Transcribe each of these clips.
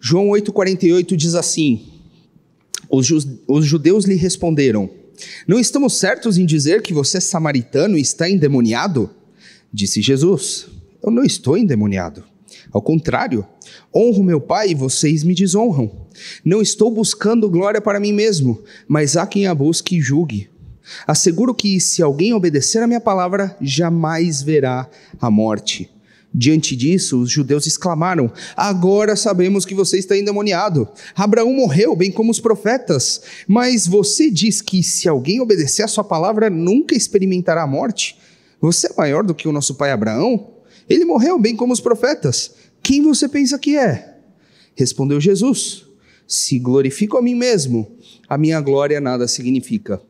João 8,48 diz assim: os, judeus lhe responderam: Não estamos certos em dizer que você é samaritano e está endemoniado? Disse Jesus: Eu não estou endemoniado. Ao contrário, honro meu Pai e vocês me desonram. Não estou buscando glória para mim mesmo, mas há quem a busque e julgue. Asseguro que, se alguém obedecer a minha palavra, jamais verá a morte. Diante disso, os judeus exclamaram: Agora sabemos que você está endemoniado. Abraão morreu, bem como os profetas. Mas você diz que, se alguém obedecer a sua palavra, nunca experimentará a morte? Você é maior do que o nosso pai Abraão? Ele morreu, bem como os profetas. Quem você pensa que é? Respondeu Jesus: Se glorifico a mim mesmo, a minha glória nada significa.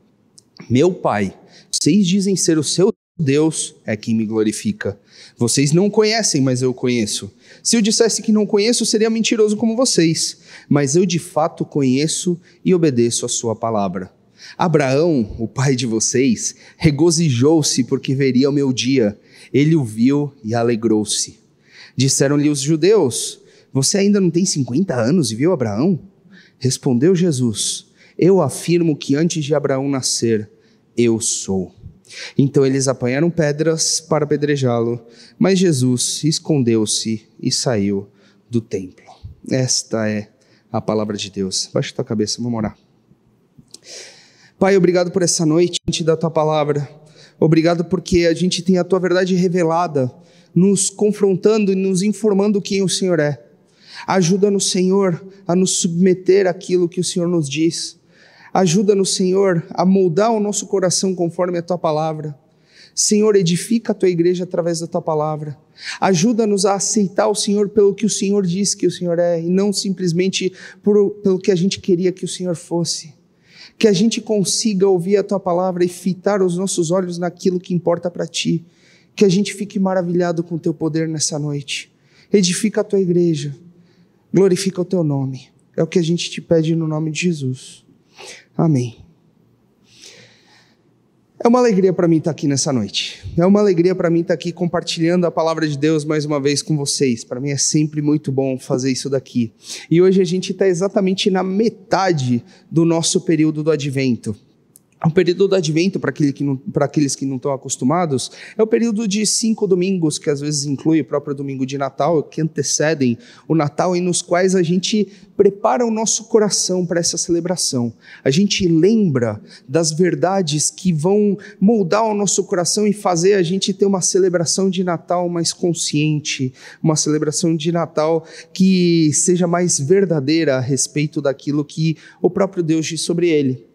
Meu Pai, vocês dizem ser o seu Deus é quem me glorifica. Vocês não conhecem, mas eu conheço. Se eu dissesse que não conheço, seria mentiroso como vocês. Mas eu de fato conheço e obedeço a sua palavra. Abraão, o pai de vocês, regozijou-se porque veria o meu dia. Ele o viu e alegrou-se. Disseram-lhe os judeus: Você ainda não tem 50 anos e viu Abraão? Respondeu Jesus: Eu afirmo que antes de Abraão nascer, eu sou. Então eles apanharam pedras para apedrejá-lo, mas Jesus escondeu-se e saiu do templo. Esta é a palavra de Deus. Baixa tua cabeça, vamos orar. Pai, obrigado por essa noite, gente da tua palavra. Obrigado porque a gente tem a tua verdade revelada, nos confrontando e nos informando quem o Senhor é. Ajuda-nos, Senhor, a nos submeter àquilo que o Senhor nos diz. Ajuda-nos, Senhor, a moldar o nosso coração conforme a tua palavra. Senhor, edifica a tua igreja através da tua palavra. Ajuda-nos a aceitar o Senhor pelo que o Senhor diz que o Senhor é e não simplesmente por, pelo que a gente queria que o Senhor fosse. Que a gente consiga ouvir a tua palavra e fitar os nossos olhos naquilo que importa para ti. Que a gente fique maravilhado com o teu poder nessa noite. Edifica a tua igreja. Glorifica o teu nome. É o que a gente te pede no nome de Jesus. Amém. É uma alegria para mim estar aqui nessa noite. É uma alegria para mim estar aqui compartilhando a palavra de Deus mais uma vez com vocês. Para mim é sempre muito bom fazer isso daqui. E hoje a gente está exatamente na metade do nosso período do advento. O período do advento, para aquele aqueles que não estão acostumados, é o período de cinco domingos, que às vezes inclui o próprio domingo de Natal, que antecedem o Natal e nos quais a gente prepara o nosso coração para essa celebração. A gente lembra das verdades que vão moldar o nosso coração e fazer a gente ter uma celebração de Natal mais consciente, uma celebração de Natal que seja mais verdadeira a respeito daquilo que o próprio Deus diz sobre ele.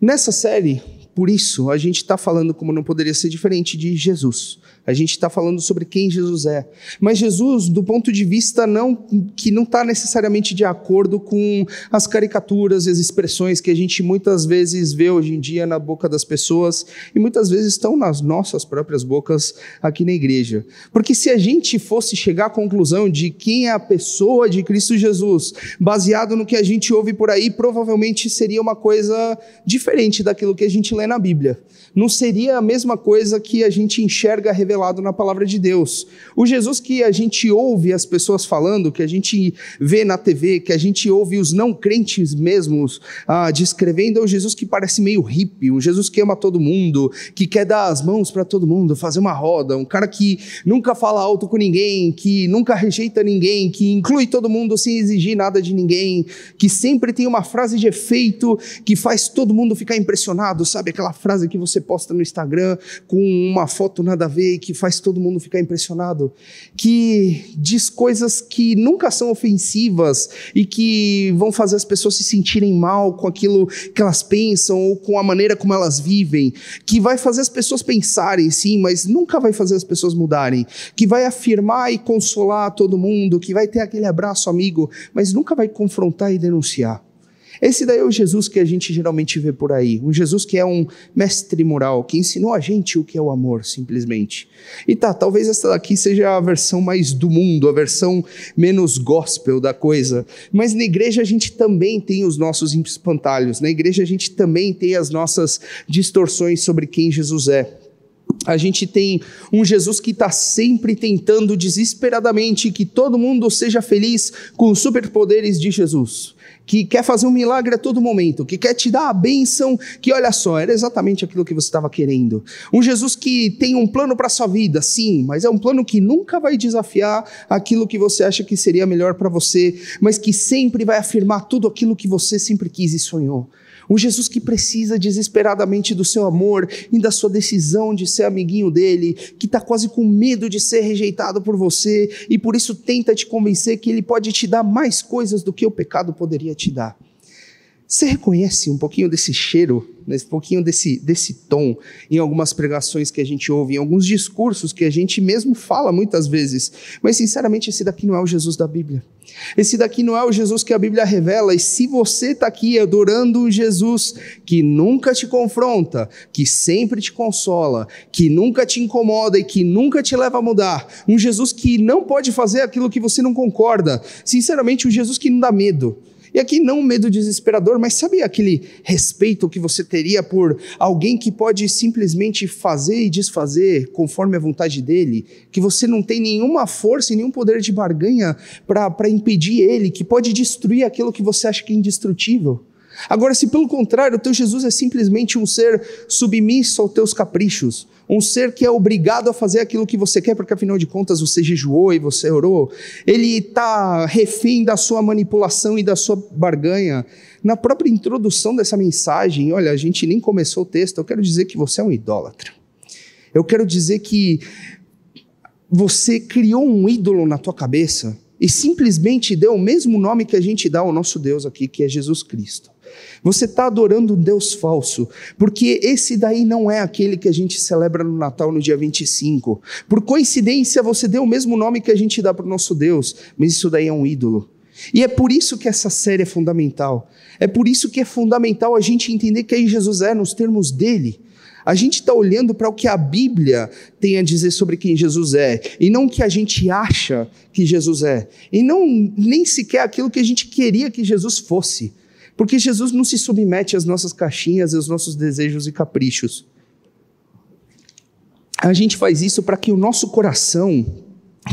Nessa série, por isso, a gente está falando, como não poderia ser diferente, de Jesus. A gente está falando sobre quem Jesus é. Mas Jesus, do ponto de vista não que não está necessariamente de acordo com as caricaturas e as expressões que a gente muitas vezes vê hoje em dia na boca das pessoas e muitas vezes estão nas nossas próprias bocas aqui na igreja. Porque se a gente fosse chegar à conclusão de quem é a pessoa de Cristo Jesus, baseado no que a gente ouve por aí, provavelmente seria uma coisa diferente daquilo que a gente lê na Bíblia. Não seria a mesma coisa que a gente enxerga revelado na palavra de Deus. O Jesus que a gente ouve as pessoas falando, que a gente vê na TV, que a gente ouve os não crentes mesmos ah, descrevendo, é o Jesus que parece meio hippie, um Jesus que ama todo mundo, que quer dar as mãos para todo mundo, fazer uma roda, um cara que nunca fala alto com ninguém, que nunca rejeita ninguém, que inclui todo mundo sem exigir nada de ninguém, que sempre tem uma frase de efeito que faz todo mundo ficar impressionado, sabe? Aquela frase que você posta no Instagram com uma foto nada a ver que faz todo mundo ficar impressionado, que diz coisas que nunca são ofensivas e que vão fazer as pessoas se sentirem mal com aquilo que elas pensam ou com a maneira como elas vivem, que vai fazer as pessoas pensarem, sim, mas nunca vai fazer as pessoas mudarem, que vai afirmar e consolar todo mundo, que vai ter aquele abraço amigo, mas nunca vai confrontar e denunciar. Esse daí é o Jesus que a gente geralmente vê por aí. Um Jesus que é um mestre moral, que ensinou a gente o que é o amor, simplesmente. E tá, talvez essa daqui seja a versão mais do mundo, a versão menos gospel da coisa. Mas na igreja a gente também tem os nossos espantalhos. Na igreja a gente também tem as nossas distorções sobre quem Jesus é. A gente tem um Jesus que está sempre tentando desesperadamente que todo mundo seja feliz com os superpoderes de Jesus que quer fazer um milagre a todo momento, que quer te dar a bênção, que olha só, era exatamente aquilo que você estava querendo. Um Jesus que tem um plano para a sua vida, sim, mas é um plano que nunca vai desafiar aquilo que você acha que seria melhor para você, mas que sempre vai afirmar tudo aquilo que você sempre quis e sonhou. Um Jesus que precisa desesperadamente do seu amor e da sua decisão de ser amiguinho dele, que está quase com medo de ser rejeitado por você e por isso tenta te convencer que ele pode te dar mais coisas do que o pecado poderia te dar. Você reconhece um pouquinho desse cheiro, um pouquinho desse, desse tom em algumas pregações que a gente ouve, em alguns discursos que a gente mesmo fala muitas vezes, mas sinceramente esse daqui não é o Jesus da Bíblia. Esse daqui não é o Jesus que a Bíblia revela, e se você está aqui adorando um Jesus que nunca te confronta, que sempre te consola, que nunca te incomoda e que nunca te leva a mudar, um Jesus que não pode fazer aquilo que você não concorda, sinceramente, um Jesus que não dá medo, e aqui não um medo desesperador, mas sabe aquele respeito que você teria por alguém que pode simplesmente fazer e desfazer conforme a vontade dele, que você não tem nenhuma força e nenhum poder de barganha para impedir ele, que pode destruir aquilo que você acha que é indestrutível? Agora, se pelo contrário, o teu Jesus é simplesmente um ser submisso aos teus caprichos, um ser que é obrigado a fazer aquilo que você quer, porque afinal de contas você jejuou e você orou, ele está refém da sua manipulação e da sua barganha. Na própria introdução dessa mensagem, olha, a gente nem começou o texto, eu quero dizer que você é um idólatra. Eu quero dizer que você criou um ídolo na tua cabeça e simplesmente deu o mesmo nome que a gente dá ao nosso Deus aqui, que é Jesus Cristo. Você está adorando um Deus falso, porque esse daí não é aquele que a gente celebra no Natal no dia 25. Por coincidência, você deu o mesmo nome que a gente dá para o nosso Deus, mas isso daí é um ídolo. E é por isso que essa série é fundamental. É por isso que é fundamental a gente entender quem Jesus é nos termos dele. A gente está olhando para o que a Bíblia tem a dizer sobre quem Jesus é, e não o que a gente acha que Jesus é, e não nem sequer aquilo que a gente queria que Jesus fosse. Porque Jesus não se submete às nossas caixinhas, aos nossos desejos e caprichos. A gente faz isso para que o nosso coração,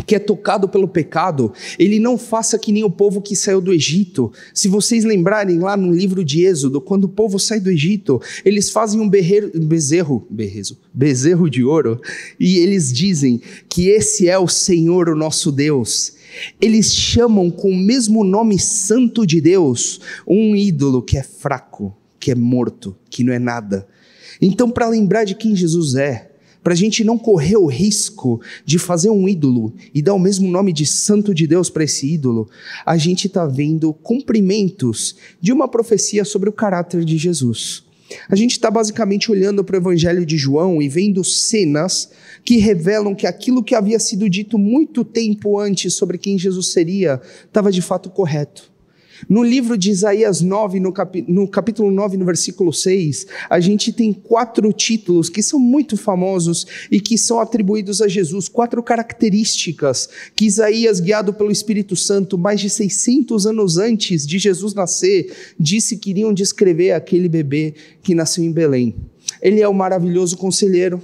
que é tocado pelo pecado, ele não faça que nem o povo que saiu do Egito. Se vocês lembrarem lá no livro de Êxodo, quando o povo sai do Egito, eles fazem um berreiro, bezerro, berrezo, bezerro de ouro, e eles dizem que esse é o Senhor, o nosso Deus. Eles chamam com o mesmo nome santo de Deus um ídolo que é fraco, que é morto, que não é nada. Então, para lembrar de quem Jesus é, para a gente não correr o risco de fazer um ídolo e dar o mesmo nome de santo de Deus para esse ídolo, a gente está vendo cumprimentos de uma profecia sobre o caráter de Jesus. A gente está basicamente olhando para o Evangelho de João e vendo cenas que revelam que aquilo que havia sido dito muito tempo antes sobre quem Jesus seria estava de fato correto. No livro de Isaías 9, no, cap... no, capítulo 9, no versículo 6, a gente tem quatro títulos que são muito famosos e que são atribuídos a Jesus, quatro características que Isaías, guiado pelo Espírito Santo, mais de 600 anos antes de Jesus nascer, disse que iriam descrever aquele bebê que nasceu em Belém. Ele é o maravilhoso conselheiro,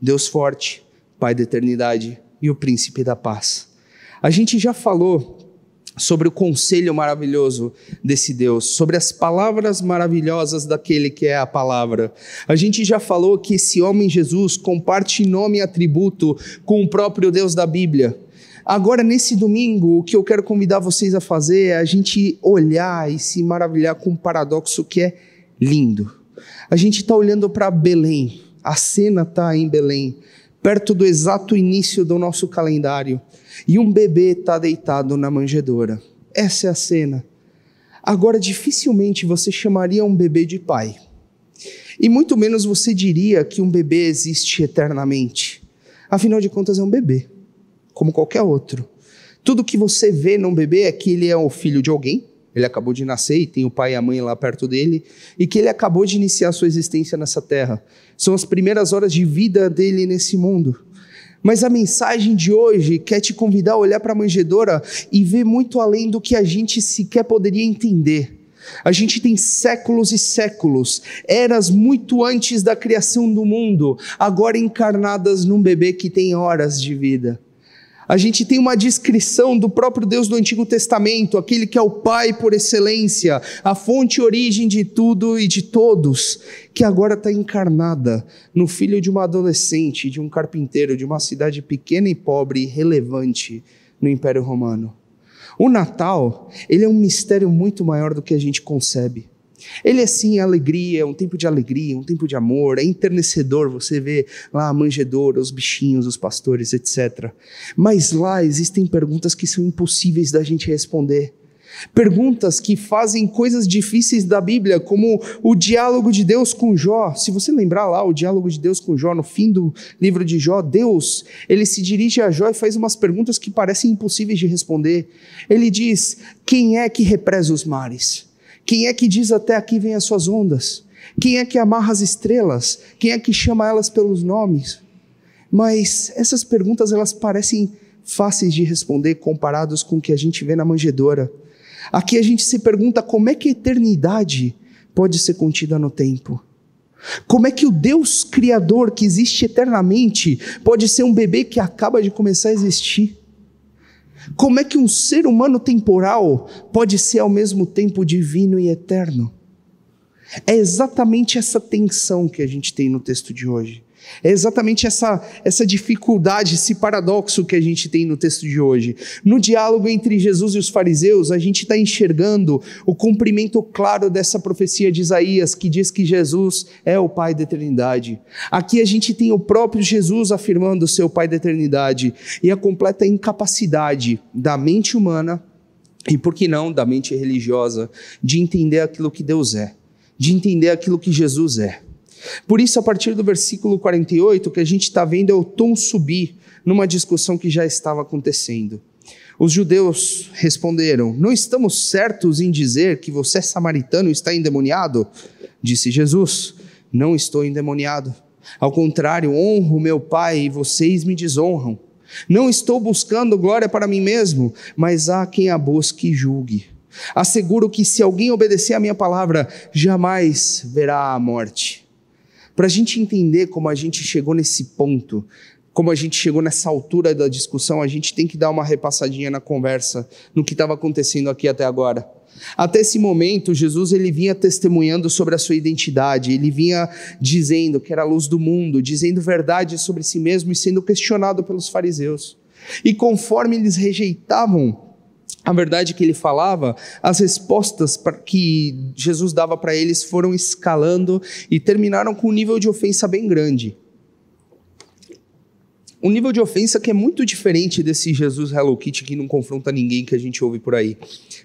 Deus forte, Pai da eternidade e o príncipe da paz. A gente já falou sobre o conselho maravilhoso desse Deus, sobre as palavras maravilhosas daquele que é a palavra. A gente já falou que esse homem Jesus comparte nome e atributo com o próprio Deus da Bíblia. Agora, nesse domingo, o que eu quero convidar vocês a fazer é a gente olhar e se maravilhar com um paradoxo que é lindo. A gente está olhando para Belém, a cena está em Belém, perto do exato início do nosso calendário e um bebê está deitado na manjedoura. Essa é a cena. Agora, dificilmente você chamaria um bebê de pai. E muito menos você diria que um bebê existe eternamente. Afinal de contas, é um bebê, como qualquer outro. Tudo que você vê num bebê é que ele é o filho de alguém, ele acabou de nascer e tem o pai e a mãe lá perto dele, e que ele acabou de iniciar sua existência nessa terra. São as primeiras horas de vida dele nesse mundo. Mas a mensagem de hoje quer te convidar a olhar para a manjedoura e ver muito além do que a gente sequer poderia entender. A gente tem séculos e séculos, eras muito antes da criação do mundo, agora encarnadas num bebê que tem horas de vida. A gente tem uma descrição do próprio Deus do Antigo Testamento, aquele que é o Pai por excelência, a fonte e origem de tudo e de todos, que agora está encarnada no filho de uma adolescente, de um carpinteiro, de uma cidade pequena e pobre e relevante no Império Romano. O Natal, ele é um mistério muito maior do que a gente concebe. Ele é sim alegria, é um tempo de alegria, um tempo de amor, é enternecedor você vê lá a manjedoura, os bichinhos, os pastores, etc. Mas lá existem perguntas que são impossíveis da gente responder. Perguntas que fazem coisas difíceis da Bíblia, como o diálogo de Deus com Jó. Se você lembrar lá o diálogo de Deus com Jó, no fim do livro de Jó, Deus, ele se dirige a Jó e faz umas perguntas que parecem impossíveis de responder. Ele diz: Quem é que represa os mares? Quem é que diz até aqui vem as suas ondas? Quem é que amarra as estrelas? Quem é que chama elas pelos nomes? Mas essas perguntas elas parecem fáceis de responder comparados com o que a gente vê na manjedoura. Aqui a gente se pergunta como é que a eternidade pode ser contida no tempo. Como é que o Deus Criador que existe eternamente pode ser um bebê que acaba de começar a existir? Como é que um ser humano temporal pode ser ao mesmo tempo divino e eterno? É exatamente essa tensão que a gente tem no texto de hoje. É exatamente essa, essa dificuldade, esse paradoxo que a gente tem no texto de hoje. No diálogo entre Jesus e os fariseus, a gente está enxergando o cumprimento claro dessa profecia de Isaías, que diz que Jesus é o Pai da eternidade. Aqui a gente tem o próprio Jesus afirmando ser o Pai da eternidade e a completa incapacidade da mente humana e, por que não, da mente religiosa, de entender aquilo que Deus é, de entender aquilo que Jesus é. Por isso, a partir do versículo 48, o que a gente está vendo é o tom subir numa discussão que já estava acontecendo. Os judeus responderam: Não estamos certos em dizer que você é samaritano e está endemoniado? Disse Jesus: Não estou endemoniado. Ao contrário, honro meu Pai e vocês me desonram. Não estou buscando glória para mim mesmo, mas há quem a busque e julgue. Asseguro que se alguém obedecer à minha palavra, jamais verá a morte. Para a gente entender como a gente chegou nesse ponto, como a gente chegou nessa altura da discussão, a gente tem que dar uma repassadinha na conversa, no que estava acontecendo aqui até agora. Até esse momento, Jesus ele vinha testemunhando sobre a sua identidade, ele vinha dizendo que era a luz do mundo, dizendo verdade sobre si mesmo e sendo questionado pelos fariseus. E conforme eles rejeitavam a verdade que ele falava, as respostas que Jesus dava para eles foram escalando e terminaram com um nível de ofensa bem grande. Um nível de ofensa que é muito diferente desse Jesus Hello Kitty que não confronta ninguém que a gente ouve por aí.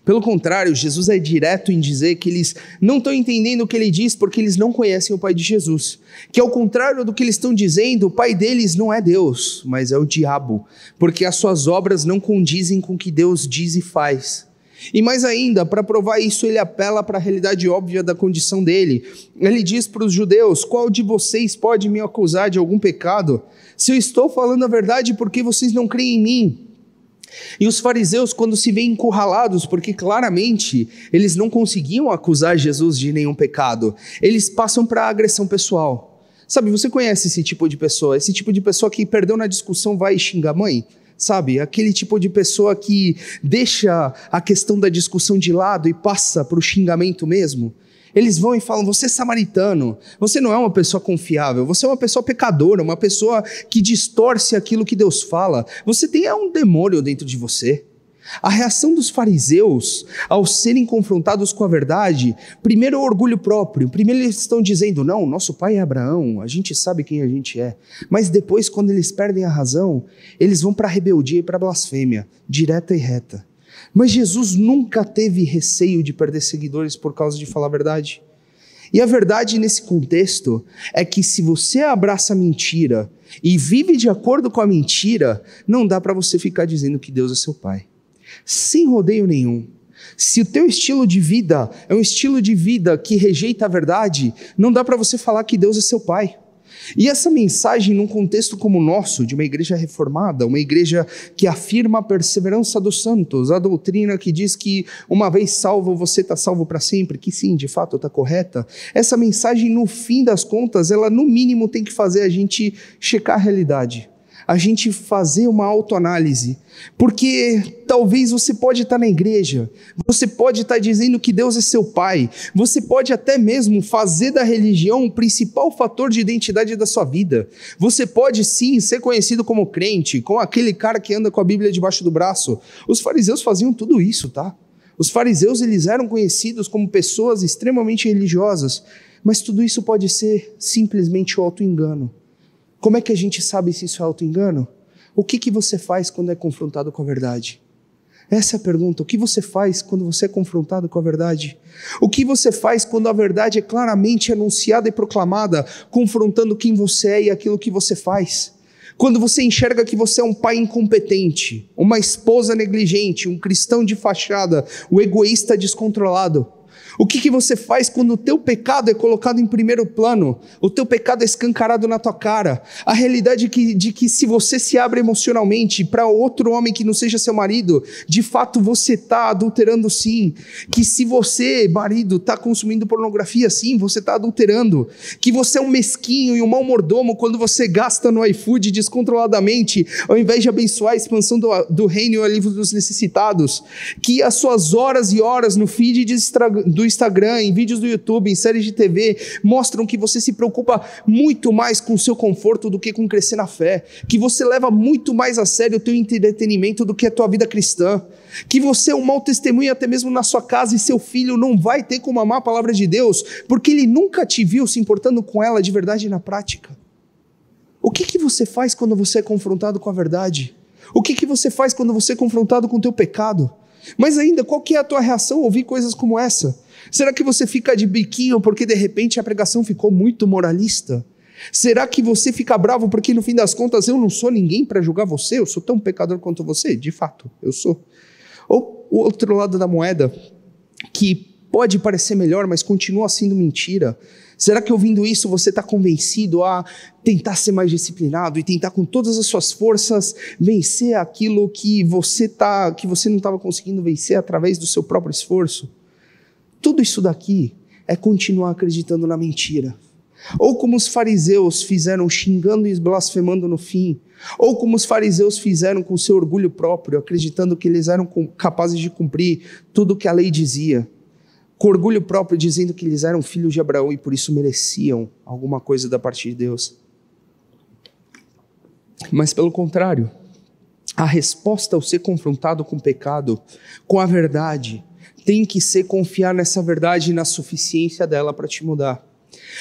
Pelo contrário, Jesus é direto em dizer que eles não estão entendendo o que ele diz porque eles não conhecem o Pai de Jesus. Que ao contrário do que eles estão dizendo, o Pai deles não é Deus, mas é o diabo, porque as suas obras não condizem com o que Deus diz e faz. E mais ainda, para provar isso, ele apela para a realidade óbvia da condição dele. Ele diz para os judeus: Qual de vocês pode me acusar de algum pecado? Se eu estou falando a verdade, por que vocês não creem em mim? E os fariseus, quando se veem encurralados, porque claramente eles não conseguiam acusar Jesus de nenhum pecado, eles passam para a agressão pessoal. Sabe, você conhece esse tipo de pessoa? Esse tipo de pessoa que perdeu na discussão vai xingar a mãe? Sabe, aquele tipo de pessoa que deixa a questão da discussão de lado e passa para o xingamento mesmo. Eles vão e falam: Você é samaritano, você não é uma pessoa confiável, você é uma pessoa pecadora, uma pessoa que distorce aquilo que Deus fala. Você tem é um demônio dentro de você. A reação dos fariseus ao serem confrontados com a verdade, primeiro é o orgulho próprio. Primeiro eles estão dizendo: não, nosso pai é Abraão, a gente sabe quem a gente é. Mas depois, quando eles perdem a razão, eles vão para a rebeldia e para a blasfêmia, direta e reta. Mas Jesus nunca teve receio de perder seguidores por causa de falar a verdade. E a verdade nesse contexto é que se você abraça a mentira e vive de acordo com a mentira, não dá para você ficar dizendo que Deus é seu pai. Sem rodeio nenhum. Se o teu estilo de vida é um estilo de vida que rejeita a verdade, não dá para você falar que Deus é seu pai. E essa mensagem, num contexto como o nosso, de uma igreja reformada, uma igreja que afirma a perseverança dos santos, a doutrina que diz que uma vez salvo, você está salvo para sempre, que sim, de fato está correta, essa mensagem, no fim das contas, ela no mínimo tem que fazer a gente checar a realidade a gente fazer uma autoanálise, porque talvez você pode estar na igreja, você pode estar dizendo que Deus é seu pai, você pode até mesmo fazer da religião o principal fator de identidade da sua vida. Você pode sim ser conhecido como crente, como aquele cara que anda com a Bíblia debaixo do braço. Os fariseus faziam tudo isso, tá? Os fariseus eles eram conhecidos como pessoas extremamente religiosas, mas tudo isso pode ser simplesmente o auto-engano. Como é que a gente sabe se isso é auto-engano? O que, que você faz quando é confrontado com a verdade? Essa é a pergunta. O que você faz quando você é confrontado com a verdade? O que você faz quando a verdade é claramente anunciada e proclamada, confrontando quem você é e aquilo que você faz? Quando você enxerga que você é um pai incompetente, uma esposa negligente, um cristão de fachada, o um egoísta descontrolado, o que, que você faz quando o teu pecado é colocado em primeiro plano? O teu pecado é escancarado na tua cara. A realidade de que, de que se você se abre emocionalmente para outro homem que não seja seu marido, de fato você está adulterando sim. Que se você, marido, está consumindo pornografia sim, você está adulterando. Que você é um mesquinho e um mau mordomo quando você gasta no iFood descontroladamente, ao invés de abençoar a expansão do, do reino e o alívio dos necessitados. Que as suas horas e horas no feed do Instagram, em vídeos do YouTube, em séries de TV, mostram que você se preocupa muito mais com o seu conforto do que com crescer na fé, que você leva muito mais a sério o teu entretenimento do que a tua vida cristã, que você é um mau testemunho até mesmo na sua casa e seu filho não vai ter como amar a palavra de Deus, porque ele nunca te viu se importando com ela de verdade na prática. O que, que você faz quando você é confrontado com a verdade? O que, que você faz quando você é confrontado com o teu pecado? Mas ainda, qual que é a tua reação ao ouvir coisas como essa? Será que você fica de biquinho porque de repente a pregação ficou muito moralista? Será que você fica bravo porque no fim das contas eu não sou ninguém para julgar você? Eu sou tão pecador quanto você? De fato, eu sou. Ou o outro lado da moeda, que pode parecer melhor, mas continua sendo mentira. Será que ouvindo isso você está convencido a tentar ser mais disciplinado e tentar com todas as suas forças vencer aquilo que você tá, que você não estava conseguindo vencer através do seu próprio esforço? Tudo isso daqui é continuar acreditando na mentira. Ou como os fariseus fizeram xingando e blasfemando no fim, ou como os fariseus fizeram com seu orgulho próprio, acreditando que eles eram capazes de cumprir tudo o que a lei dizia, com orgulho próprio dizendo que eles eram filhos de Abraão e por isso mereciam alguma coisa da parte de Deus. Mas pelo contrário, a resposta ao ser confrontado com o pecado, com a verdade, tem que ser confiar nessa verdade e na suficiência dela para te mudar.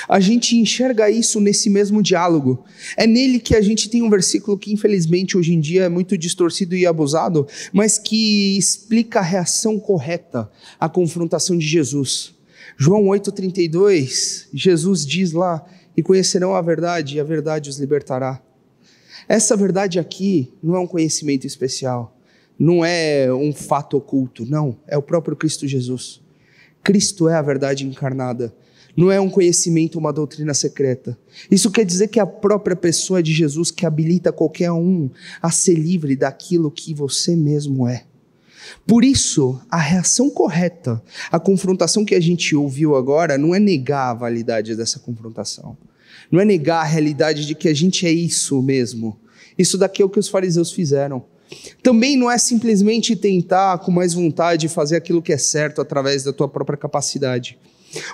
A gente enxerga isso nesse mesmo diálogo. É nele que a gente tem um versículo que, infelizmente, hoje em dia é muito distorcido e abusado, mas que explica a reação correta à confrontação de Jesus. João 8,32, Jesus diz lá: E conhecerão a verdade, e a verdade os libertará. Essa verdade aqui não é um conhecimento especial não é um fato oculto, não, é o próprio Cristo Jesus. Cristo é a verdade encarnada. Não é um conhecimento, uma doutrina secreta. Isso quer dizer que a própria pessoa de Jesus que habilita qualquer um a ser livre daquilo que você mesmo é. Por isso, a reação correta à confrontação que a gente ouviu agora não é negar a validade dessa confrontação. Não é negar a realidade de que a gente é isso mesmo. Isso daqui é o que os fariseus fizeram. Também não é simplesmente tentar com mais vontade fazer aquilo que é certo através da tua própria capacidade.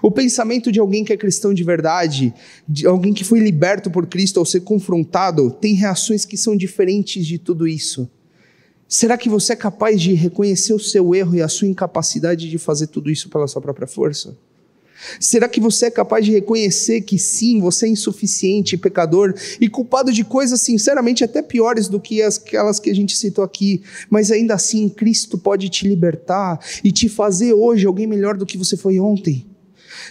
O pensamento de alguém que é cristão de verdade, de alguém que foi liberto por Cristo ao ser confrontado, tem reações que são diferentes de tudo isso. Será que você é capaz de reconhecer o seu erro e a sua incapacidade de fazer tudo isso pela sua própria força? Será que você é capaz de reconhecer que sim, você é insuficiente, pecador e culpado de coisas sinceramente até piores do que aquelas que a gente citou aqui, mas ainda assim Cristo pode te libertar e te fazer hoje alguém melhor do que você foi ontem?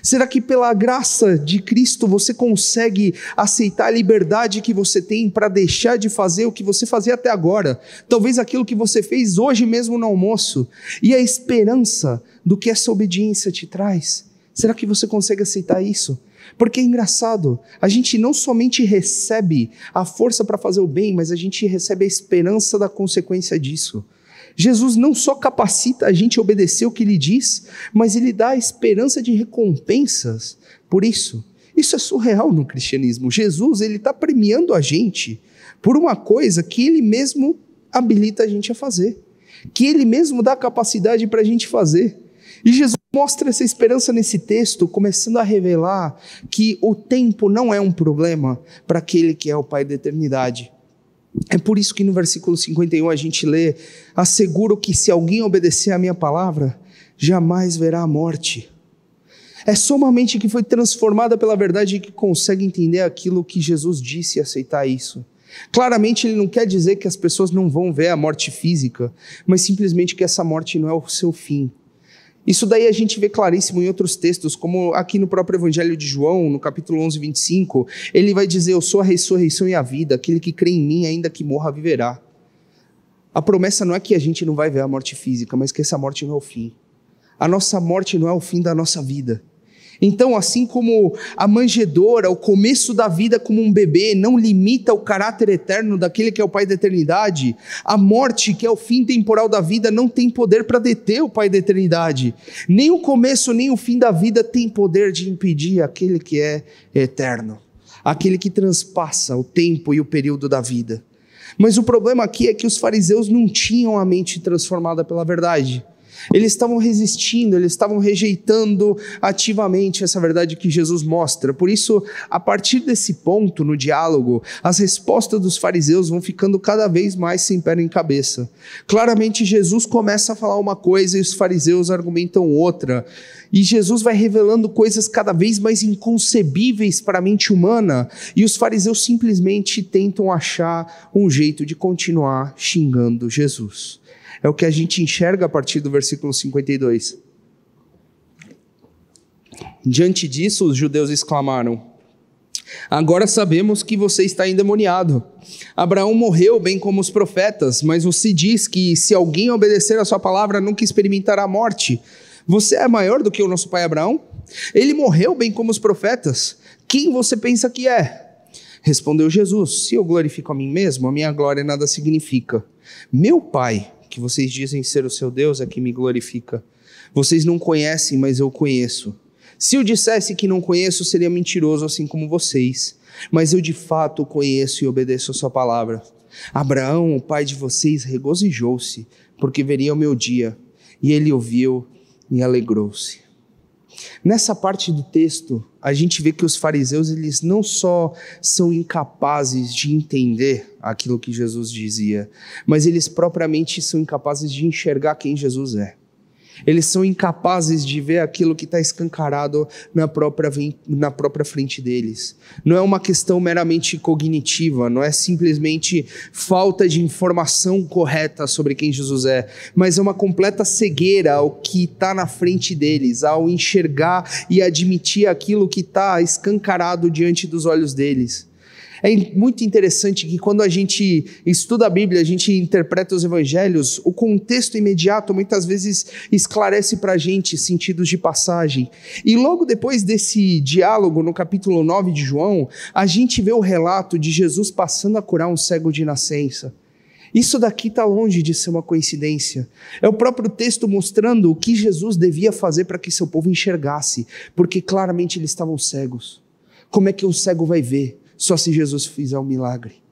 Será que pela graça de Cristo você consegue aceitar a liberdade que você tem para deixar de fazer o que você fazia até agora? Talvez aquilo que você fez hoje mesmo no almoço, e a esperança do que essa obediência te traz? Será que você consegue aceitar isso? Porque é engraçado, a gente não somente recebe a força para fazer o bem, mas a gente recebe a esperança da consequência disso. Jesus não só capacita a gente a obedecer o que ele diz, mas ele dá a esperança de recompensas por isso. Isso é surreal no cristianismo. Jesus ele está premiando a gente por uma coisa que ele mesmo habilita a gente a fazer, que ele mesmo dá capacidade para a gente fazer. E Jesus mostra essa esperança nesse texto, começando a revelar que o tempo não é um problema para aquele que é o Pai da eternidade. É por isso que no versículo 51 a gente lê: Asseguro que se alguém obedecer à minha palavra, jamais verá a morte. É só uma mente que foi transformada pela verdade que consegue entender aquilo que Jesus disse e aceitar isso. Claramente, ele não quer dizer que as pessoas não vão ver a morte física, mas simplesmente que essa morte não é o seu fim. Isso daí a gente vê claríssimo em outros textos, como aqui no próprio Evangelho de João, no capítulo 11, 25, ele vai dizer: Eu sou a ressurreição e a vida, aquele que crê em mim, ainda que morra, viverá. A promessa não é que a gente não vai ver a morte física, mas que essa morte não é o fim. A nossa morte não é o fim da nossa vida. Então, assim como a manjedora, o começo da vida como um bebê, não limita o caráter eterno daquele que é o Pai da eternidade, a morte, que é o fim temporal da vida, não tem poder para deter o Pai da eternidade. Nem o começo, nem o fim da vida tem poder de impedir aquele que é eterno, aquele que transpassa o tempo e o período da vida. Mas o problema aqui é que os fariseus não tinham a mente transformada pela verdade. Eles estavam resistindo, eles estavam rejeitando ativamente essa verdade que Jesus mostra. Por isso, a partir desse ponto no diálogo, as respostas dos fariseus vão ficando cada vez mais sem pé nem cabeça. Claramente, Jesus começa a falar uma coisa e os fariseus argumentam outra. E Jesus vai revelando coisas cada vez mais inconcebíveis para a mente humana, e os fariseus simplesmente tentam achar um jeito de continuar xingando Jesus. É o que a gente enxerga a partir do versículo 52. Diante disso, os judeus exclamaram: Agora sabemos que você está endemoniado. Abraão morreu, bem como os profetas, mas você diz que se alguém obedecer a sua palavra, nunca experimentará a morte. Você é maior do que o nosso pai Abraão? Ele morreu, bem como os profetas. Quem você pensa que é? Respondeu Jesus: Se eu glorifico a mim mesmo, a minha glória nada significa. Meu pai que vocês dizem ser o seu Deus é que me glorifica. Vocês não conhecem, mas eu conheço. Se eu dissesse que não conheço, seria mentiroso assim como vocês. Mas eu de fato conheço e obedeço a sua palavra. Abraão, o pai de vocês, regozijou-se, porque veria o meu dia. E ele ouviu e alegrou-se. Nessa parte do texto, a gente vê que os fariseus eles não só são incapazes de entender aquilo que Jesus dizia, mas eles propriamente são incapazes de enxergar quem Jesus é. Eles são incapazes de ver aquilo que está escancarado na própria, na própria frente deles. Não é uma questão meramente cognitiva, não é simplesmente falta de informação correta sobre quem Jesus é, mas é uma completa cegueira ao que está na frente deles, ao enxergar e admitir aquilo que está escancarado diante dos olhos deles. É muito interessante que quando a gente estuda a Bíblia, a gente interpreta os evangelhos, o contexto imediato muitas vezes esclarece para a gente sentidos de passagem. E logo depois desse diálogo, no capítulo 9 de João, a gente vê o relato de Jesus passando a curar um cego de nascença. Isso daqui está longe de ser uma coincidência. É o próprio texto mostrando o que Jesus devia fazer para que seu povo enxergasse, porque claramente eles estavam cegos. Como é que o cego vai ver? Só se Jesus fizer um milagre.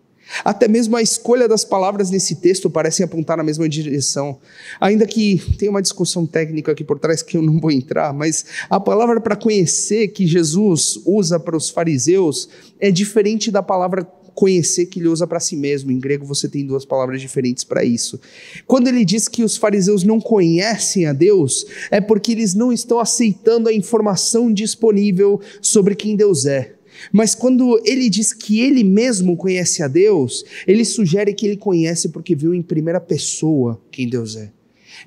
Até mesmo a escolha das palavras nesse texto parecem apontar na mesma direção. Ainda que tenha uma discussão técnica aqui por trás que eu não vou entrar, mas a palavra para conhecer que Jesus usa para os fariseus é diferente da palavra conhecer que ele usa para si mesmo. Em grego você tem duas palavras diferentes para isso. Quando ele diz que os fariseus não conhecem a Deus, é porque eles não estão aceitando a informação disponível sobre quem Deus é. Mas quando ele diz que ele mesmo conhece a Deus, ele sugere que ele conhece porque viu em primeira pessoa quem Deus é.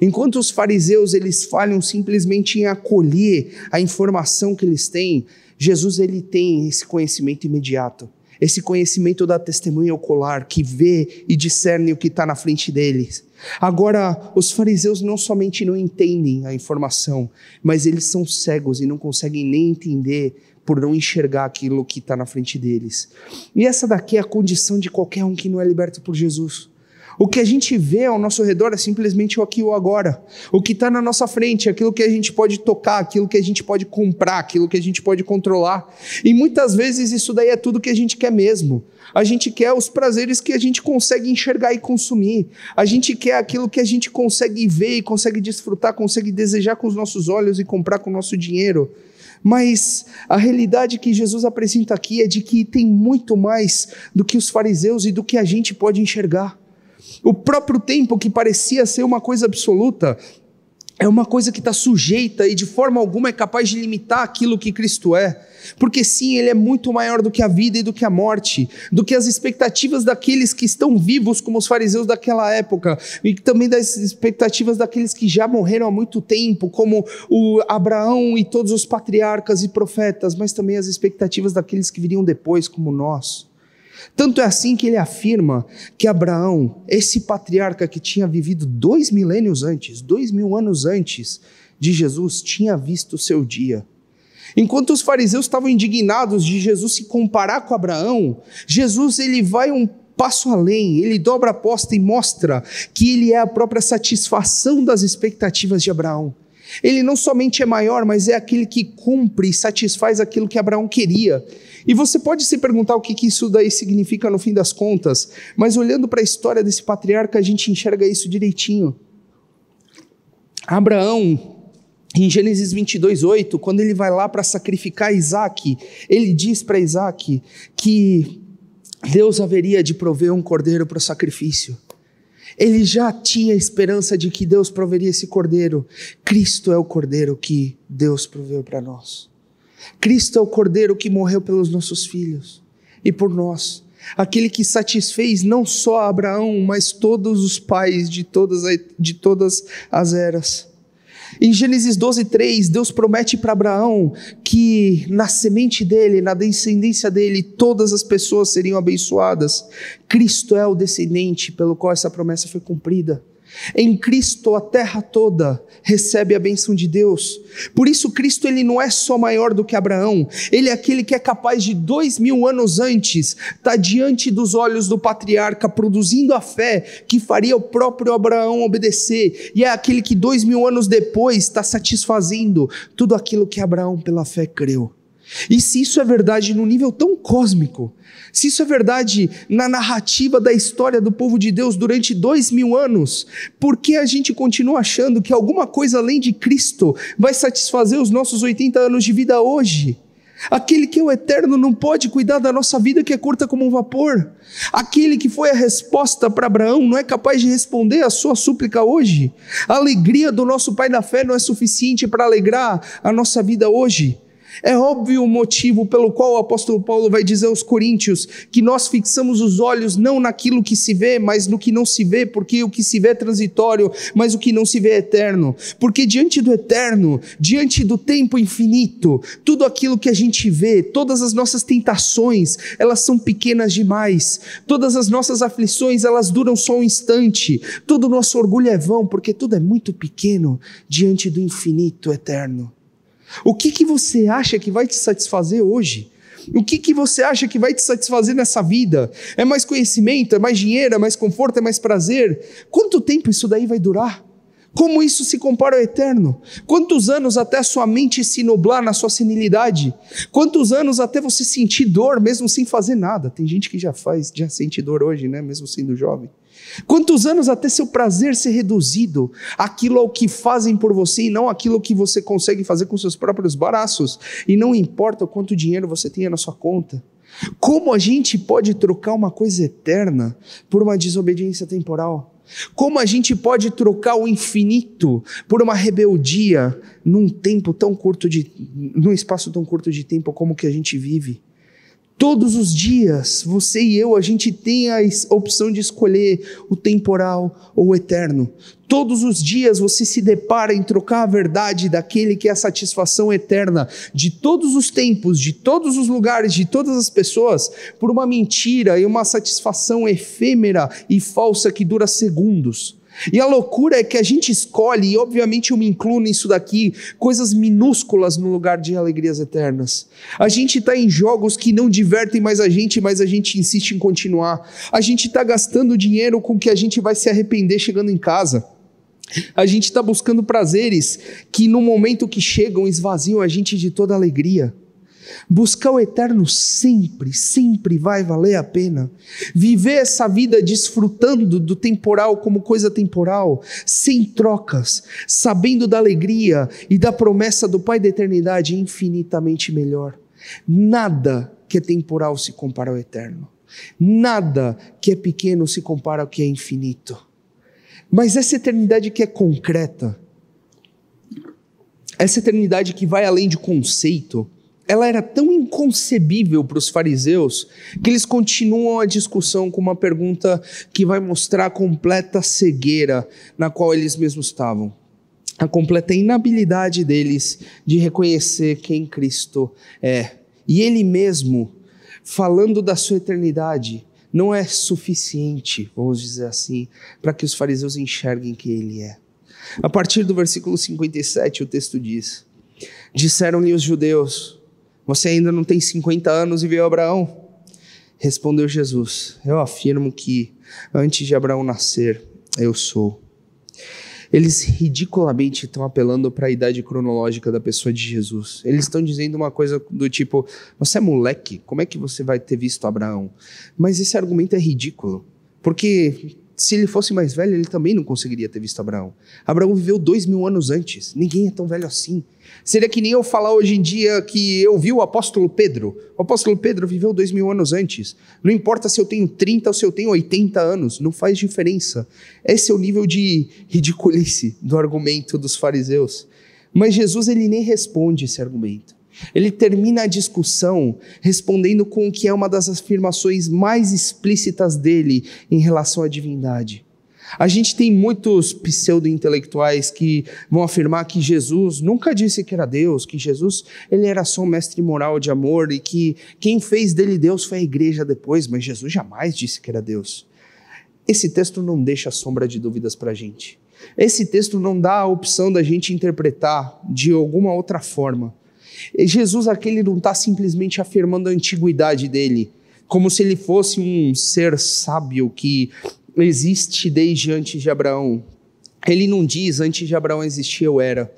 Enquanto os fariseus eles falham simplesmente em acolher a informação que eles têm, Jesus ele tem esse conhecimento imediato, esse conhecimento da testemunha ocular que vê e discerne o que está na frente deles. Agora, os fariseus não somente não entendem a informação, mas eles são cegos e não conseguem nem entender por não enxergar aquilo que está na frente deles. E essa daqui é a condição de qualquer um que não é liberto por Jesus. O que a gente vê ao nosso redor é simplesmente o aqui ou agora. O que está na nossa frente, aquilo que a gente pode tocar, aquilo que a gente pode comprar, aquilo que a gente pode controlar. E muitas vezes isso daí é tudo que a gente quer mesmo. A gente quer os prazeres que a gente consegue enxergar e consumir. A gente quer aquilo que a gente consegue ver e consegue desfrutar, consegue desejar com os nossos olhos e comprar com o nosso dinheiro. Mas a realidade que Jesus apresenta aqui é de que tem muito mais do que os fariseus e do que a gente pode enxergar. O próprio tempo, que parecia ser uma coisa absoluta, é uma coisa que está sujeita e de forma alguma é capaz de limitar aquilo que Cristo é. Porque sim, Ele é muito maior do que a vida e do que a morte, do que as expectativas daqueles que estão vivos, como os fariseus daquela época, e também das expectativas daqueles que já morreram há muito tempo, como o Abraão e todos os patriarcas e profetas, mas também as expectativas daqueles que viriam depois, como nós. Tanto é assim que ele afirma que Abraão, esse patriarca que tinha vivido dois milênios antes, dois mil anos antes de Jesus, tinha visto o seu dia. Enquanto os fariseus estavam indignados de Jesus se comparar com Abraão, Jesus ele vai um passo além, ele dobra a aposta e mostra que ele é a própria satisfação das expectativas de Abraão. Ele não somente é maior, mas é aquele que cumpre e satisfaz aquilo que Abraão queria. E você pode se perguntar o que, que isso daí significa no fim das contas, mas olhando para a história desse patriarca, a gente enxerga isso direitinho. Abraão, em Gênesis 22, 8, quando ele vai lá para sacrificar Isaac, ele diz para Isaac que Deus haveria de prover um cordeiro para o sacrifício. Ele já tinha esperança de que Deus proveria esse cordeiro. Cristo é o cordeiro que Deus proveu para nós. Cristo é o cordeiro que morreu pelos nossos filhos e por nós. Aquele que satisfez não só Abraão, mas todos os pais de todas, de todas as eras. Em Gênesis 12, 3, Deus promete para Abraão que na semente dele, na descendência dele, todas as pessoas seriam abençoadas. Cristo é o descendente pelo qual essa promessa foi cumprida. Em Cristo a terra toda recebe a bênção de Deus. Por isso Cristo ele não é só maior do que Abraão. Ele é aquele que é capaz de dois mil anos antes estar tá diante dos olhos do patriarca produzindo a fé que faria o próprio Abraão obedecer. E é aquele que dois mil anos depois está satisfazendo tudo aquilo que Abraão pela fé creu. E se isso é verdade no nível tão cósmico, se isso é verdade na narrativa da história do povo de Deus durante dois mil anos, por que a gente continua achando que alguma coisa além de Cristo vai satisfazer os nossos 80 anos de vida hoje? Aquele que é o eterno não pode cuidar da nossa vida que é curta como um vapor. Aquele que foi a resposta para Abraão não é capaz de responder a sua súplica hoje. A alegria do nosso Pai da fé não é suficiente para alegrar a nossa vida hoje. É óbvio o motivo pelo qual o apóstolo Paulo vai dizer aos Coríntios que nós fixamos os olhos não naquilo que se vê, mas no que não se vê, porque o que se vê é transitório, mas o que não se vê é eterno. Porque diante do eterno, diante do tempo infinito, tudo aquilo que a gente vê, todas as nossas tentações, elas são pequenas demais. Todas as nossas aflições, elas duram só um instante. Todo o nosso orgulho é vão, porque tudo é muito pequeno diante do infinito eterno. O que, que você acha que vai te satisfazer hoje? O que, que você acha que vai te satisfazer nessa vida? É mais conhecimento? É mais dinheiro? É mais conforto? É mais prazer? Quanto tempo isso daí vai durar? Como isso se compara ao eterno? Quantos anos até sua mente se nublar na sua senilidade? Quantos anos até você sentir dor mesmo sem fazer nada? Tem gente que já faz, já sente dor hoje, né? Mesmo sendo jovem. Quantos anos até seu prazer ser reduzido aquilo ao que fazem por você e não aquilo que você consegue fazer com seus próprios braços? E não importa o quanto dinheiro você tenha na sua conta. Como a gente pode trocar uma coisa eterna por uma desobediência temporal? Como a gente pode trocar o infinito por uma rebeldia num tempo tão curto de num espaço tão curto de tempo como que a gente vive? Todos os dias, você e eu, a gente tem a opção de escolher o temporal ou o eterno. Todos os dias você se depara em trocar a verdade daquele que é a satisfação eterna de todos os tempos, de todos os lugares, de todas as pessoas, por uma mentira e uma satisfação efêmera e falsa que dura segundos. E a loucura é que a gente escolhe, e obviamente eu me incluo nisso daqui, coisas minúsculas no lugar de alegrias eternas. A gente está em jogos que não divertem mais a gente, mas a gente insiste em continuar. A gente está gastando dinheiro com que a gente vai se arrepender chegando em casa. A gente está buscando prazeres que no momento que chegam esvaziam a gente de toda alegria. Buscar o eterno sempre, sempre vai valer a pena. Viver essa vida desfrutando do temporal como coisa temporal, sem trocas, sabendo da alegria e da promessa do Pai da eternidade infinitamente melhor. Nada que é temporal se compara ao eterno. Nada que é pequeno se compara ao que é infinito. Mas essa eternidade que é concreta, essa eternidade que vai além de conceito, ela era tão inconcebível para os fariseus que eles continuam a discussão com uma pergunta que vai mostrar a completa cegueira na qual eles mesmos estavam. A completa inabilidade deles de reconhecer quem Cristo é. E Ele mesmo, falando da sua eternidade, não é suficiente, vamos dizer assim, para que os fariseus enxerguem que Ele é. A partir do versículo 57, o texto diz: Disseram-lhe os judeus você ainda não tem 50 anos e veio Abraão? Respondeu Jesus: Eu afirmo que antes de Abraão nascer, eu sou. Eles ridiculamente estão apelando para a idade cronológica da pessoa de Jesus. Eles estão dizendo uma coisa do tipo: Você é moleque, como é que você vai ter visto Abraão? Mas esse argumento é ridículo, porque se ele fosse mais velho, ele também não conseguiria ter visto Abraão. Abraão viveu dois mil anos antes. Ninguém é tão velho assim. Seria que nem eu falar hoje em dia que eu vi o apóstolo Pedro. O apóstolo Pedro viveu dois mil anos antes. Não importa se eu tenho 30 ou se eu tenho 80 anos, não faz diferença. Esse é o nível de ridiculice do argumento dos fariseus. Mas Jesus ele nem responde esse argumento. Ele termina a discussão respondendo com o que é uma das afirmações mais explícitas dele em relação à divindade. A gente tem muitos pseudo-intelectuais que vão afirmar que Jesus nunca disse que era Deus, que Jesus ele era só um mestre moral de amor e que quem fez dele Deus foi a igreja depois, mas Jesus jamais disse que era Deus. Esse texto não deixa sombra de dúvidas para a gente. Esse texto não dá a opção da gente interpretar de alguma outra forma. Jesus aqui ele não está simplesmente afirmando a antiguidade dele, como se ele fosse um ser sábio que existe desde antes de Abraão. Ele não diz antes de Abraão existir eu era.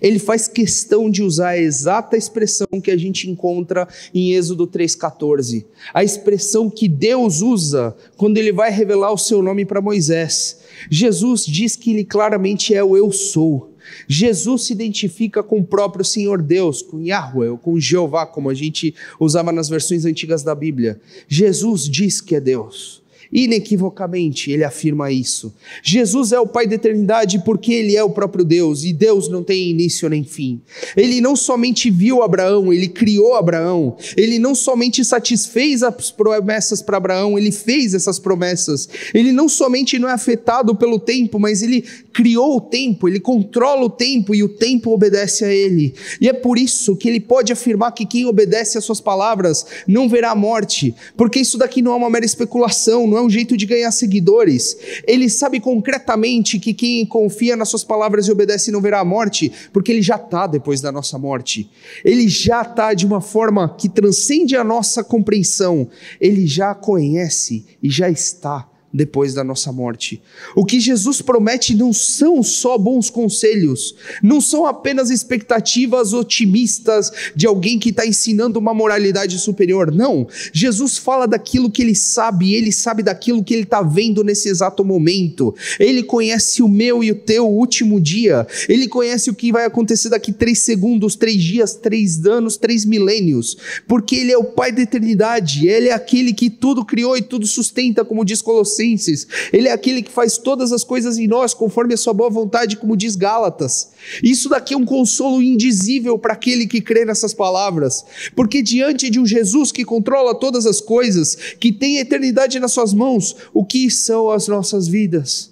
Ele faz questão de usar a exata expressão que a gente encontra em Êxodo 3,14. A expressão que Deus usa quando ele vai revelar o seu nome para Moisés. Jesus diz que ele claramente é o eu sou. Jesus se identifica com o próprio Senhor Deus, com Yahweh, ou com Jeová, como a gente usava nas versões antigas da Bíblia. Jesus diz que é Deus. Inequivocamente, ele afirma isso. Jesus é o Pai da eternidade porque ele é o próprio Deus e Deus não tem início nem fim. Ele não somente viu Abraão, ele criou Abraão. Ele não somente satisfez as promessas para Abraão, ele fez essas promessas. Ele não somente não é afetado pelo tempo, mas ele criou o tempo, ele controla o tempo e o tempo obedece a ele. E é por isso que ele pode afirmar que quem obedece às suas palavras não verá morte, porque isso daqui não é uma mera especulação, não é um jeito de ganhar seguidores. Ele sabe concretamente que quem confia nas suas palavras e obedece não verá a morte, porque ele já está depois da nossa morte. Ele já está de uma forma que transcende a nossa compreensão. Ele já conhece e já está depois da nossa morte. O que Jesus promete não são só bons conselhos, não são apenas expectativas otimistas de alguém que está ensinando uma moralidade superior. Não. Jesus fala daquilo que ele sabe, ele sabe daquilo que ele está vendo nesse exato momento. Ele conhece o meu e o teu último dia. Ele conhece o que vai acontecer daqui três segundos, três dias, três anos, três milênios. Porque ele é o Pai da eternidade. Ele é aquele que tudo criou e tudo sustenta, como diz Colossenses Colossenses. Ele é aquele que faz todas as coisas em nós conforme a sua boa vontade, como diz Gálatas. Isso daqui é um consolo indizível para aquele que crê nessas palavras, porque diante de um Jesus que controla todas as coisas, que tem a eternidade nas suas mãos, o que são as nossas vidas?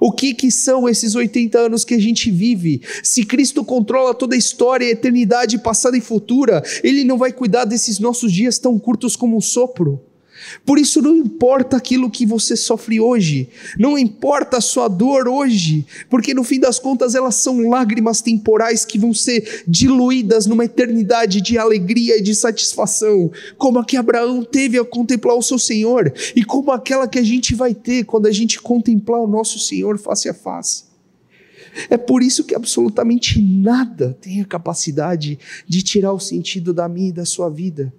O que, que são esses 80 anos que a gente vive? Se Cristo controla toda a história, a eternidade passada e futura, Ele não vai cuidar desses nossos dias tão curtos como um sopro. Por isso, não importa aquilo que você sofre hoje, não importa a sua dor hoje, porque no fim das contas elas são lágrimas temporais que vão ser diluídas numa eternidade de alegria e de satisfação, como a que Abraão teve ao contemplar o seu Senhor, e como aquela que a gente vai ter quando a gente contemplar o nosso Senhor face a face. É por isso que absolutamente nada tem a capacidade de tirar o sentido da minha e da sua vida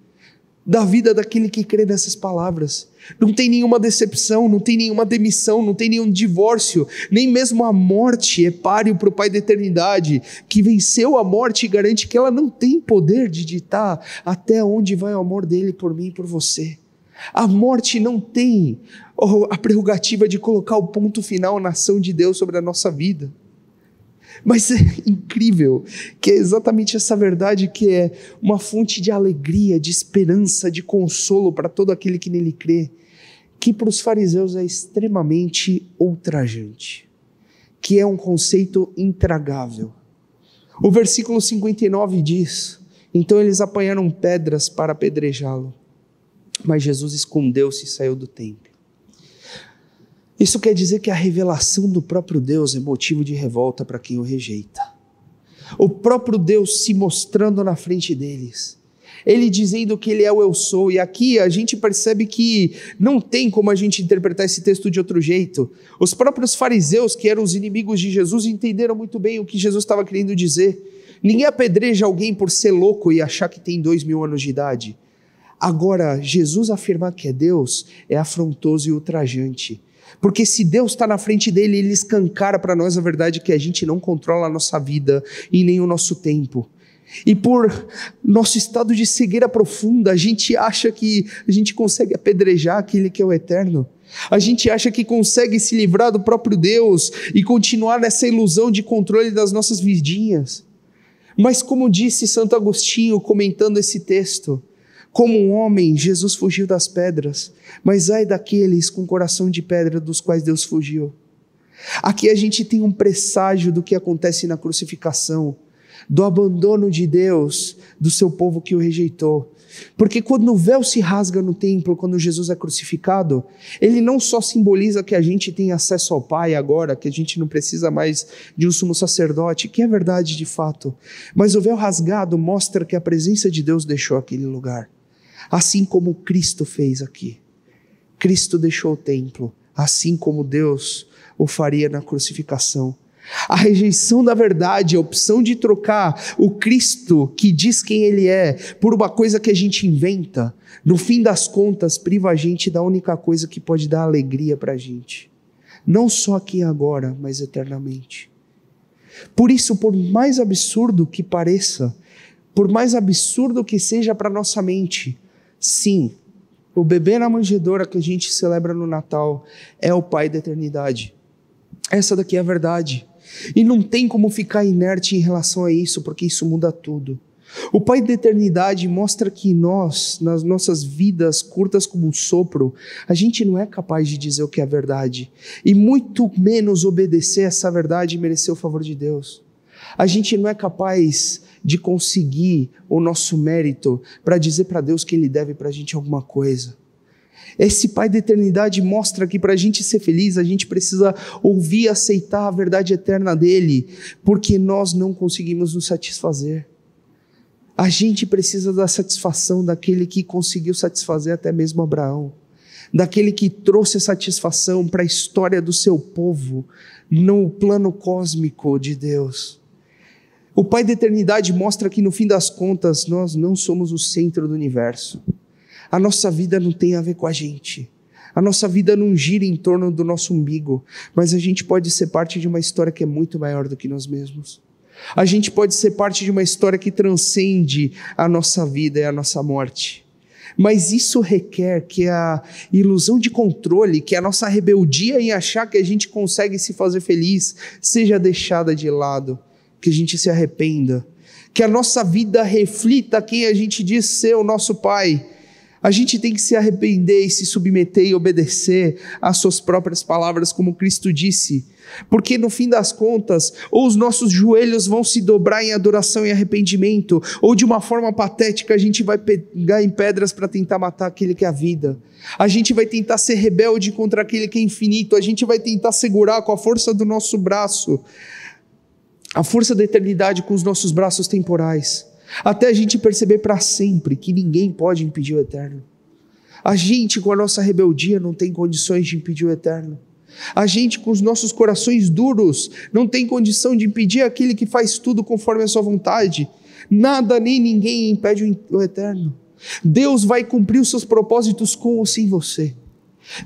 da vida daquele que crê nessas palavras. Não tem nenhuma decepção, não tem nenhuma demissão, não tem nenhum divórcio, nem mesmo a morte é páreo para o Pai da eternidade, que venceu a morte e garante que ela não tem poder de ditar até onde vai o amor dele por mim e por você. A morte não tem a prerrogativa de colocar o ponto final na ação de Deus sobre a nossa vida. Mas é incrível que é exatamente essa verdade que é uma fonte de alegria, de esperança, de consolo para todo aquele que nele crê, que para os fariseus é extremamente ultrajante, que é um conceito intragável. O versículo 59 diz: Então eles apanharam pedras para apedrejá-lo, mas Jesus escondeu-se e saiu do templo. Isso quer dizer que a revelação do próprio Deus é motivo de revolta para quem o rejeita. O próprio Deus se mostrando na frente deles. Ele dizendo que ele é o eu sou, e aqui a gente percebe que não tem como a gente interpretar esse texto de outro jeito. Os próprios fariseus, que eram os inimigos de Jesus, entenderam muito bem o que Jesus estava querendo dizer. Ninguém apedreja alguém por ser louco e achar que tem dois mil anos de idade. Agora, Jesus afirmar que é Deus é afrontoso e ultrajante. Porque se Deus está na frente dele, ele escancara para nós a verdade que a gente não controla a nossa vida e nem o nosso tempo. E por nosso estado de cegueira profunda, a gente acha que a gente consegue apedrejar aquele que é o eterno. A gente acha que consegue se livrar do próprio Deus e continuar nessa ilusão de controle das nossas vidinhas. Mas, como disse Santo Agostinho comentando esse texto, como um homem, Jesus fugiu das pedras, mas ai daqueles com coração de pedra dos quais Deus fugiu. Aqui a gente tem um presságio do que acontece na crucificação, do abandono de Deus, do seu povo que o rejeitou. Porque quando o véu se rasga no templo, quando Jesus é crucificado, ele não só simboliza que a gente tem acesso ao Pai agora, que a gente não precisa mais de um sumo sacerdote, que é verdade de fato, mas o véu rasgado mostra que a presença de Deus deixou aquele lugar assim como Cristo fez aqui. Cristo deixou o templo, assim como Deus o faria na crucificação. A rejeição da verdade, a opção de trocar o Cristo que diz quem Ele é por uma coisa que a gente inventa, no fim das contas, priva a gente da única coisa que pode dar alegria para a gente. Não só aqui agora, mas eternamente. Por isso, por mais absurdo que pareça, por mais absurdo que seja para nossa mente, Sim, o bebê na manjedoura que a gente celebra no Natal é o Pai da eternidade. Essa daqui é a verdade. E não tem como ficar inerte em relação a isso, porque isso muda tudo. O Pai da eternidade mostra que nós, nas nossas vidas curtas como um sopro, a gente não é capaz de dizer o que é verdade, e muito menos obedecer essa verdade e merecer o favor de Deus. A gente não é capaz de conseguir o nosso mérito para dizer para Deus que Ele deve para a gente alguma coisa. Esse Pai da eternidade mostra que para a gente ser feliz, a gente precisa ouvir e aceitar a verdade eterna dele, porque nós não conseguimos nos satisfazer. A gente precisa da satisfação daquele que conseguiu satisfazer até mesmo Abraão, daquele que trouxe a satisfação para a história do seu povo no plano cósmico de Deus. O Pai da eternidade mostra que no fim das contas nós não somos o centro do universo. A nossa vida não tem a ver com a gente. A nossa vida não gira em torno do nosso umbigo, mas a gente pode ser parte de uma história que é muito maior do que nós mesmos. A gente pode ser parte de uma história que transcende a nossa vida e a nossa morte. Mas isso requer que a ilusão de controle, que a nossa rebeldia em achar que a gente consegue se fazer feliz, seja deixada de lado que a gente se arrependa, que a nossa vida reflita quem a gente diz ser o nosso Pai, A gente tem que se arrepender e se submeter e obedecer às suas próprias palavras, como Cristo disse. Porque no fim das contas, ou os nossos joelhos vão se dobrar em adoração e arrependimento, ou de uma forma patética a gente vai pegar em pedras para tentar matar aquele que é a vida. A gente vai tentar ser rebelde contra aquele que é infinito, a gente vai tentar segurar com a força do nosso braço, a força da eternidade com os nossos braços temporais até a gente perceber para sempre que ninguém pode impedir o eterno. A gente, com a nossa rebeldia, não tem condições de impedir o eterno. A gente, com os nossos corações duros, não tem condição de impedir aquele que faz tudo conforme a sua vontade. Nada nem ninguém impede o eterno. Deus vai cumprir os seus propósitos com ou sem você.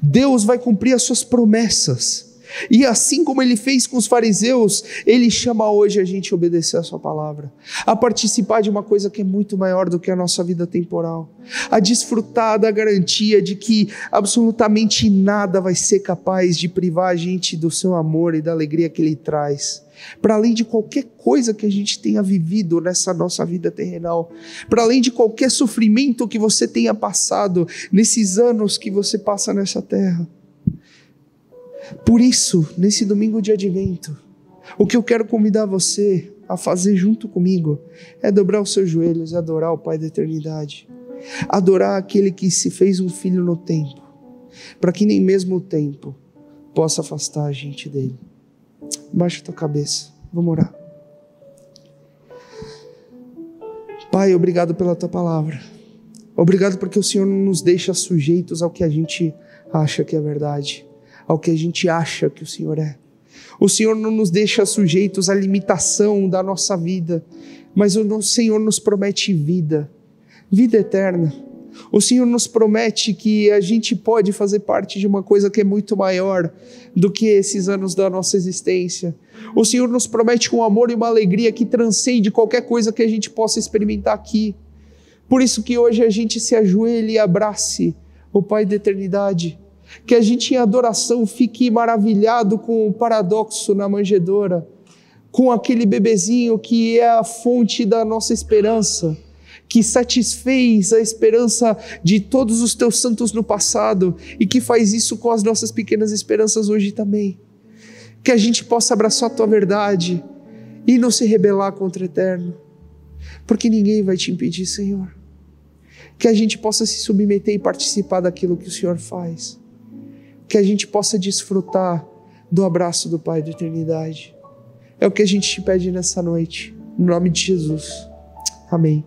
Deus vai cumprir as suas promessas. E assim como ele fez com os fariseus, ele chama hoje a gente a obedecer a sua palavra, a participar de uma coisa que é muito maior do que a nossa vida temporal, a desfrutar da garantia de que absolutamente nada vai ser capaz de privar a gente do seu amor e da alegria que ele traz. Para além de qualquer coisa que a gente tenha vivido nessa nossa vida terrenal, para além de qualquer sofrimento que você tenha passado nesses anos que você passa nessa terra. Por isso, nesse domingo de advento, o que eu quero convidar você a fazer junto comigo é dobrar os seus joelhos e adorar o Pai da eternidade. Adorar aquele que se fez um filho no tempo, para que nem mesmo o tempo possa afastar a gente dele. Baixa tua cabeça, vamos orar. Pai, obrigado pela tua palavra. Obrigado porque o Senhor não nos deixa sujeitos ao que a gente acha que é verdade ao que a gente acha que o Senhor é. O Senhor não nos deixa sujeitos à limitação da nossa vida, mas o Senhor nos promete vida, vida eterna. O Senhor nos promete que a gente pode fazer parte de uma coisa que é muito maior do que esses anos da nossa existência. O Senhor nos promete um amor e uma alegria que transcende qualquer coisa que a gente possa experimentar aqui. Por isso que hoje a gente se ajoelhe e abrace o Pai da eternidade que a gente em adoração fique maravilhado com o paradoxo na manjedoura, com aquele bebezinho que é a fonte da nossa esperança, que satisfez a esperança de todos os teus santos no passado e que faz isso com as nossas pequenas esperanças hoje também. Que a gente possa abraçar a tua verdade e não se rebelar contra o eterno, porque ninguém vai te impedir, Senhor. Que a gente possa se submeter e participar daquilo que o Senhor faz que a gente possa desfrutar do abraço do Pai da eternidade. É o que a gente te pede nessa noite, em nome de Jesus. Amém.